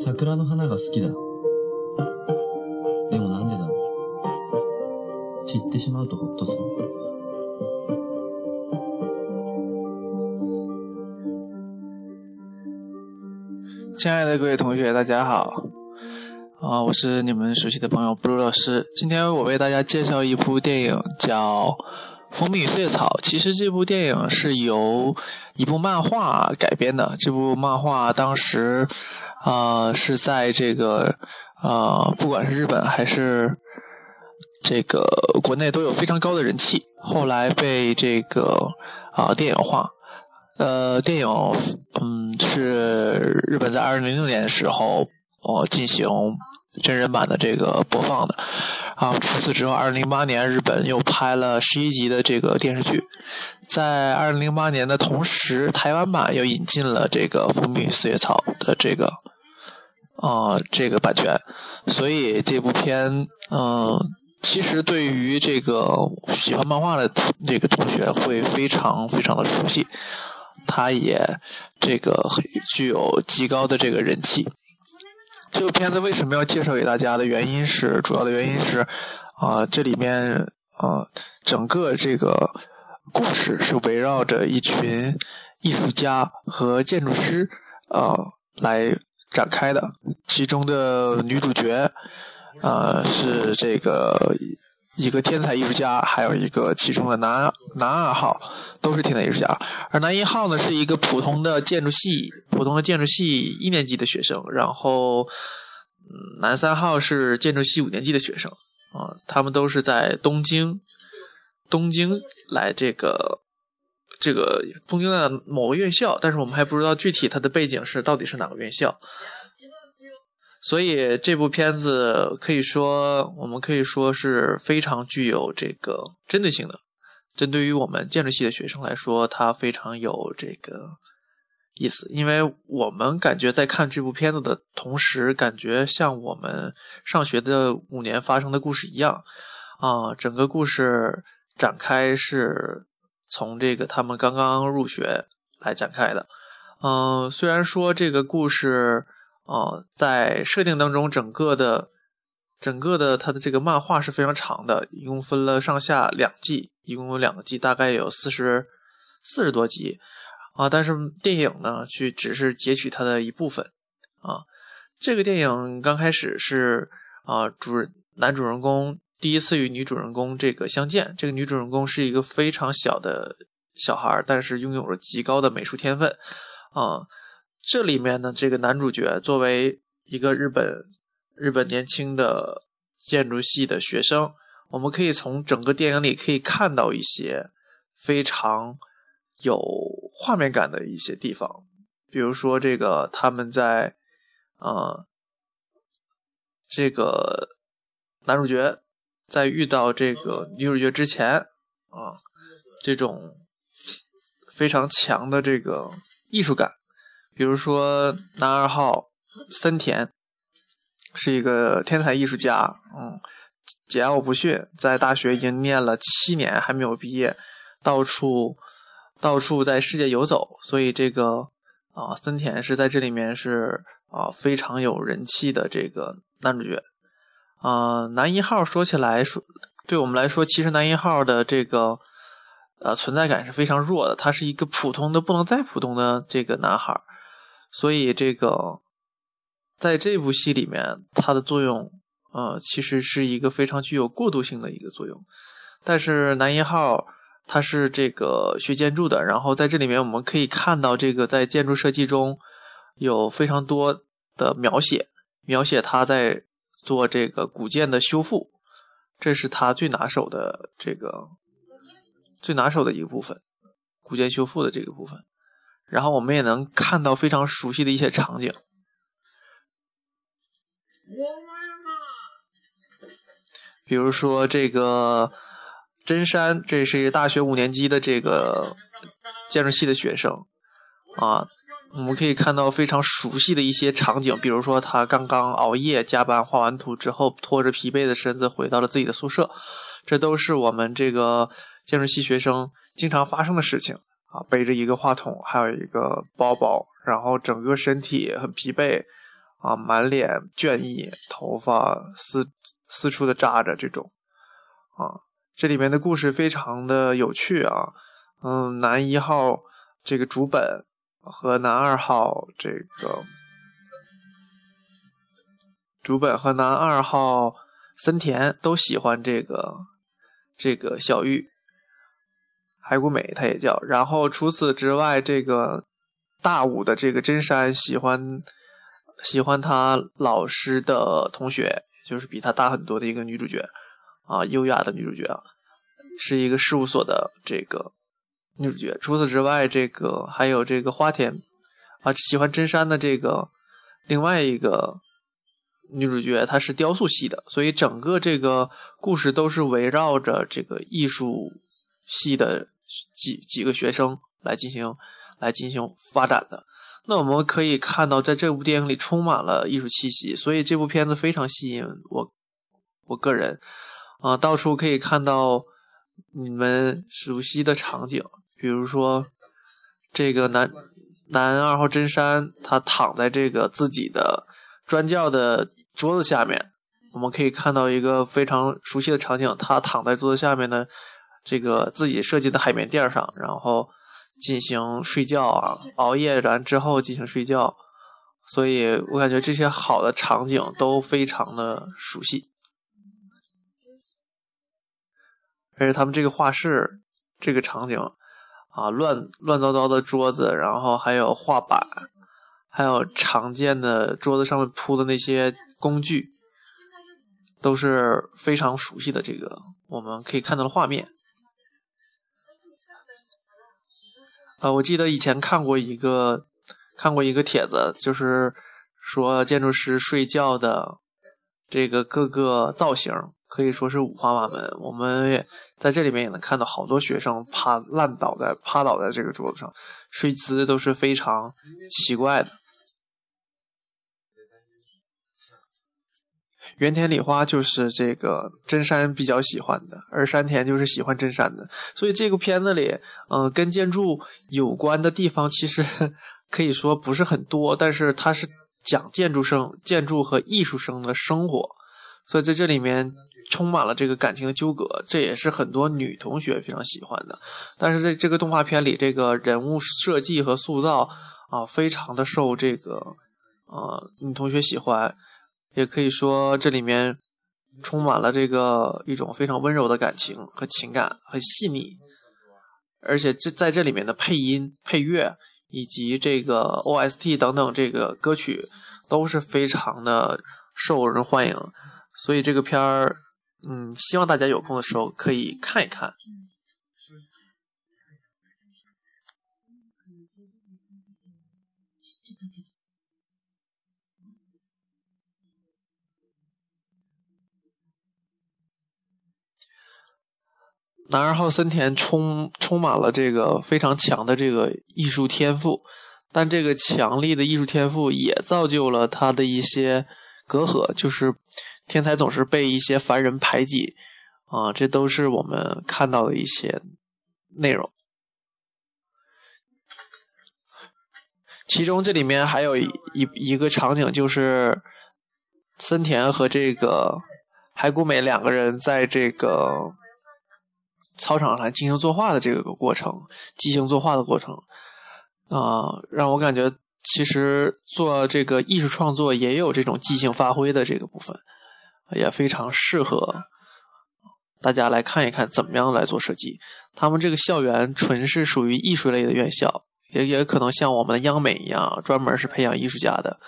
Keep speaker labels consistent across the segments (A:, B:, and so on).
A: 桜の花が好きだ。でもなんでだろう。散ってしまうとほっとする。
B: 亲爱的各位同学，大家好，啊，我是你们熟悉的朋友布鲁老师。今天我为大家介绍一部电影，叫《蜂蜜与岁月草》。其实这部电影是由一部漫画改编的。这部漫画当时，啊，是在这个，啊，不管是日本还是这个国内都有非常高的人气。后来被这个啊电影化。呃，电影，嗯，是日本在二零零六年的时候，哦，进行真人版的这个播放的。啊，除此之后，二零零八年日本又拍了十一集的这个电视剧。在二零零八年的同时，台湾版又引进了这个《蜂蜜四叶草》的这个，啊，这个版权。所以这部片，嗯，其实对于这个喜欢漫画的这个同学会非常非常的熟悉。它也这个具有极高的这个人气。这个片子为什么要介绍给大家的原因是，主要的原因是，啊，这里面啊，整个这个故事是围绕着一群艺术家和建筑师啊来展开的。其中的女主角，啊，是这个。一个天才艺术家，还有一个其中的男男二号都是天才艺术家，而男一号呢是一个普通的建筑系普通的建筑系一年级的学生，然后，男三号是建筑系五年级的学生。啊，他们都是在东京东京来这个这个东京的某个院校，但是我们还不知道具体它的背景是到底是哪个院校。所以这部片子可以说，我们可以说是非常具有这个针对性的。针对于我们建筑系的学生来说，它非常有这个意思，因为我们感觉在看这部片子的同时，感觉像我们上学的五年发生的故事一样啊。整个故事展开是从这个他们刚刚入学来展开的。嗯，虽然说这个故事。哦，在设定当中，整个的、整个的它的这个漫画是非常长的，一共分了上下两季，一共有两个季，大概有四十四十多集啊。但是电影呢，却只是截取它的一部分啊。这个电影刚开始是啊，主人男主人公第一次与女主人公这个相见，这个女主人公是一个非常小的小孩，但是拥有着极高的美术天分啊。这里面呢，这个男主角作为一个日本日本年轻的建筑系的学生，我们可以从整个电影里可以看到一些非常有画面感的一些地方，比如说这个他们在啊，这个男主角在遇到这个女主角之前啊，这种非常强的这个艺术感。比如说，男二号森田是一个天才艺术家，嗯，桀骜不驯，在大学已经念了七年还没有毕业，到处到处在世界游走，所以这个啊，森田是在这里面是啊非常有人气的这个男主角。啊，男一号说起来说，对我们来说，其实男一号的这个呃存在感是非常弱的，他是一个普通的不能再普通的这个男孩。所以这个，在这部戏里面，它的作用，呃，其实是一个非常具有过渡性的一个作用。但是男一号他是这个学建筑的，然后在这里面我们可以看到，这个在建筑设计中有非常多的描写，描写他在做这个古建的修复，这是他最拿手的这个最拿手的一个部分，古建修复的这个部分。然后我们也能看到非常熟悉的一些场景，比如说这个真山，这是一个大学五年级的这个建筑系的学生啊，我们可以看到非常熟悉的一些场景，比如说他刚刚熬夜加班画完图之后，拖着疲惫的身子回到了自己的宿舍，这都是我们这个建筑系学生经常发生的事情啊。背着一个话筒，还有一个包包，然后整个身体很疲惫啊，满脸倦意，头发四四处的扎着，这种啊，这里面的故事非常的有趣啊。嗯，男一号这个主本。和男二号这个主本和男二号森田都喜欢这个这个小玉，海谷美她也叫。然后除此之外，这个大五的这个真山喜欢喜欢他老师的同学，就是比他大很多的一个女主角啊，优雅的女主角啊，是一个事务所的这个。女主角。除此之外，这个还有这个花田啊，喜欢真山的这个另外一个女主角，她是雕塑系的，所以整个这个故事都是围绕着这个艺术系的几几个学生来进行来进行发展的。那我们可以看到，在这部电影里充满了艺术气息，所以这部片子非常吸引我我个人啊，到处可以看到你们熟悉的场景。比如说，这个男男二号真山，他躺在这个自己的专教的桌子下面，我们可以看到一个非常熟悉的场景，他躺在桌子下面的这个自己设计的海绵垫上，然后进行睡觉啊，熬夜完之后进行睡觉，所以我感觉这些好的场景都非常的熟悉，而且他们这个画室这个场景。啊，乱乱糟糟的桌子，然后还有画板，还有常见的桌子上面铺的那些工具，都是非常熟悉的。这个我们可以看到的画面。啊，我记得以前看过一个看过一个帖子，就是说建筑师睡觉的这个各个造型。可以说是五花八门。我们也在这里面也能看到好多学生趴烂倒在趴倒在这个桌子上，睡姿都是非常奇怪的。原田礼花就是这个真山比较喜欢的，而山田就是喜欢真山的。所以这个片子里，嗯，跟建筑有关的地方其实 可以说不是很多，但是它是讲建筑生、建筑和艺术生的生活，所以在这里面。充满了这个感情的纠葛，这也是很多女同学非常喜欢的。但是在这个动画片里，这个人物设计和塑造啊，非常的受这个呃女同学喜欢。也可以说，这里面充满了这个一种非常温柔的感情和情感，很细腻。而且这在这里面的配音、配乐以及这个 OST 等等这个歌曲，都是非常的受人欢迎。所以这个片儿。嗯，希望大家有空的时候可以看一看。男二号森田充充满了这个非常强的这个艺术天赋，但这个强力的艺术天赋也造就了他的一些隔阂，就是。天才总是被一些凡人排挤，啊，这都是我们看到的一些内容。其中这里面还有一一个场景，就是森田和这个海谷美两个人在这个操场上进行作画的这个过程，即兴作画的过程，啊，让我感觉其实做这个艺术创作也有这种即兴发挥的这个部分。也非常适合大家来看一看怎么样来做设计。他们这个校园纯是属于艺术类的院校，也也可能像我们的央美一样，专门是培养艺术家的。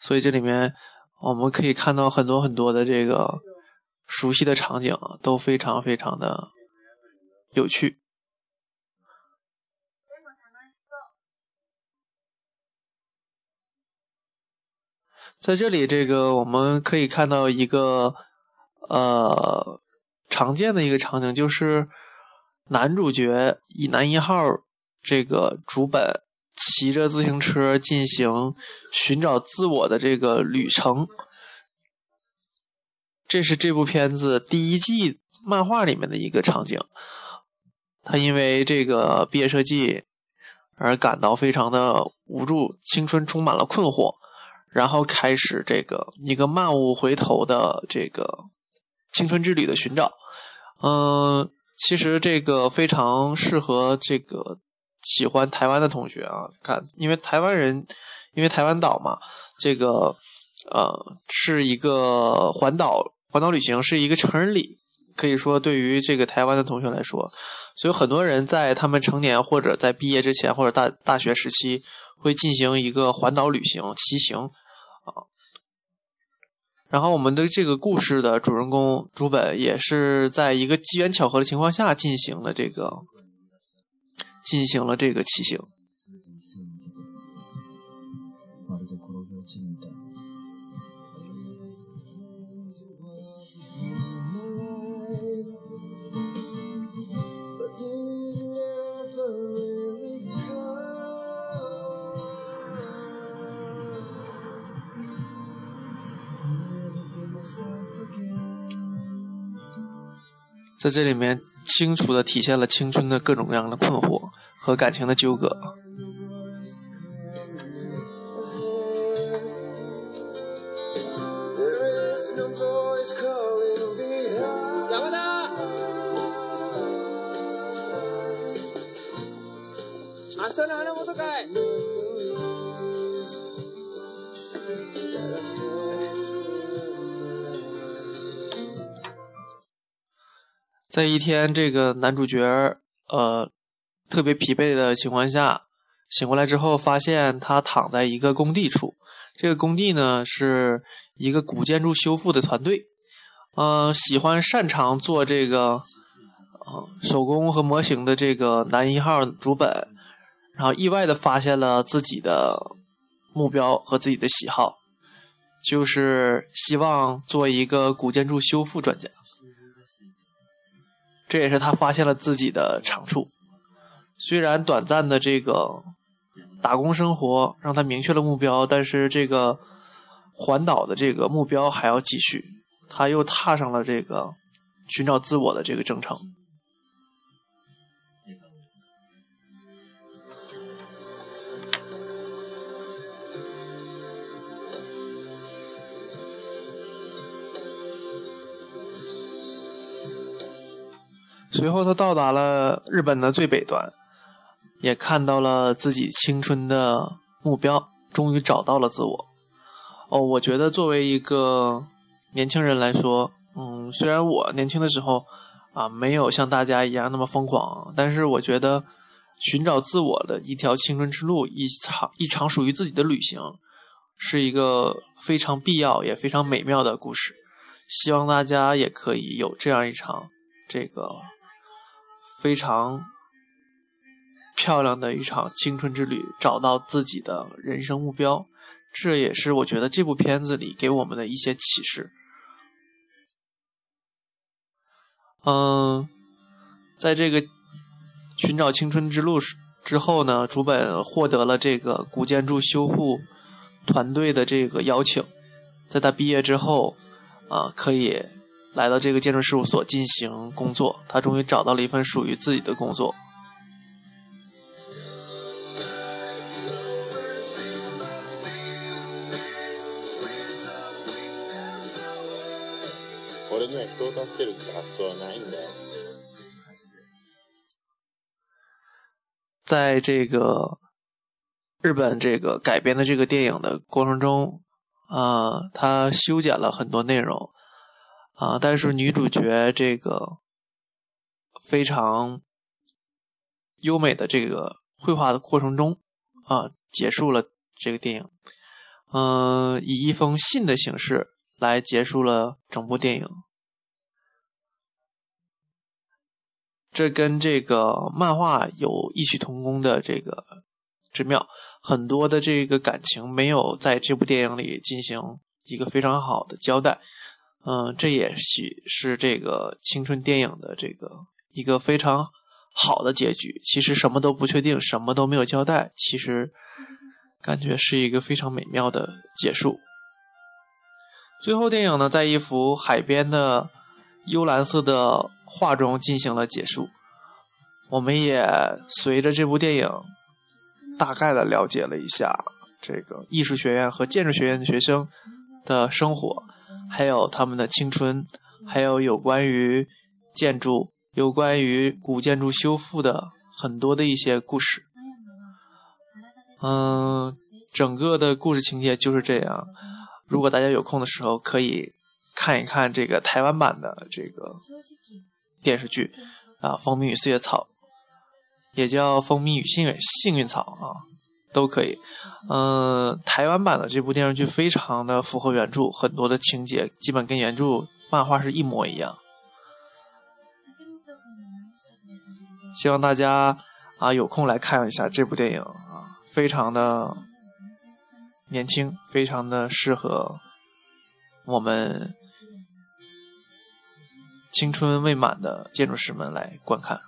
B: 所以这里面我们可以看到很多很多的这个熟悉的场景，都非常非常的有趣。在这里，这个我们可以看到一个呃常见的一个场景，就是男主角以男一号这个主本骑着自行车进行寻找自我的这个旅程。这是这部片子第一季漫画里面的一个场景。他因为这个毕业设计而感到非常的无助，青春充满了困惑，然后开始这个一个漫无回头的这个青春之旅的寻找。嗯，其实这个非常适合这个喜欢台湾的同学啊看，因为台湾人，因为台湾岛嘛，这个呃是一个环岛环岛旅行是一个成人礼，可以说对于这个台湾的同学来说，所以很多人在他们成年或者在毕业之前或者大大学时期会进行一个环岛旅行骑行。啊然后我们的这个故事的主人公朱本也是在一个机缘巧合的情况下进行了这个进行了这个骑行。在这里面，清楚的体现了青春的各种各样的困惑和感情的纠葛。在一天，这个男主角呃特别疲惫的情况下醒过来之后，发现他躺在一个工地处。这个工地呢是一个古建筑修复的团队，嗯，喜欢擅长做这个呃手工和模型的这个男一号主本，然后意外的发现了自己的目标和自己的喜好，就是希望做一个古建筑修复专家。这也是他发现了自己的长处。虽然短暂的这个打工生活让他明确了目标，但是这个环岛的这个目标还要继续。他又踏上了这个寻找自我的这个征程。随后，他到达了日本的最北端，也看到了自己青春的目标，终于找到了自我。哦，我觉得作为一个年轻人来说，嗯，虽然我年轻的时候啊没有像大家一样那么疯狂，但是我觉得寻找自我的一条青春之路，一场一场属于自己的旅行，是一个非常必要也非常美妙的故事。希望大家也可以有这样一场这个。非常漂亮的一场青春之旅，找到自己的人生目标，这也是我觉得这部片子里给我们的一些启示。嗯，在这个寻找青春之路之后呢，竹本获得了这个古建筑修复团队的这个邀请，在他毕业之后啊，可以。来到这个建筑事务所进行工作，他终于找到了一份属于自己的工作。在这个日本这个改编的这个电影的过程中，啊，他修剪了很多内容。啊！但是女主角这个非常优美的这个绘画的过程中啊，结束了这个电影。嗯，以一封信的形式来结束了整部电影。这跟这个漫画有异曲同工的这个之妙，很多的这个感情没有在这部电影里进行一个非常好的交代。嗯，这也许是这个青春电影的这个一个非常好的结局。其实什么都不确定，什么都没有交代，其实感觉是一个非常美妙的结束。最后，电影呢，在一幅海边的幽蓝色的画中进行了结束。我们也随着这部电影，大概的了解了一下这个艺术学院和建筑学院的学生的生活，还有他们的青春，还有有关于建筑、有关于古建筑修复的很多的一些故事。嗯，整个的故事情节就是这样。如果大家有空的时候，可以看一看这个台湾版的这个电视剧啊，《蜂蜜与四叶草》。也叫蜂蜜与幸运幸运草啊，都可以。嗯，台湾版的这部电视剧非常的符合原著，很多的情节基本跟原著漫画是一模一样。希望大家啊有空来看一下这部电影啊，非常的年轻，非常的适合我们青春未满的建筑师们来观看。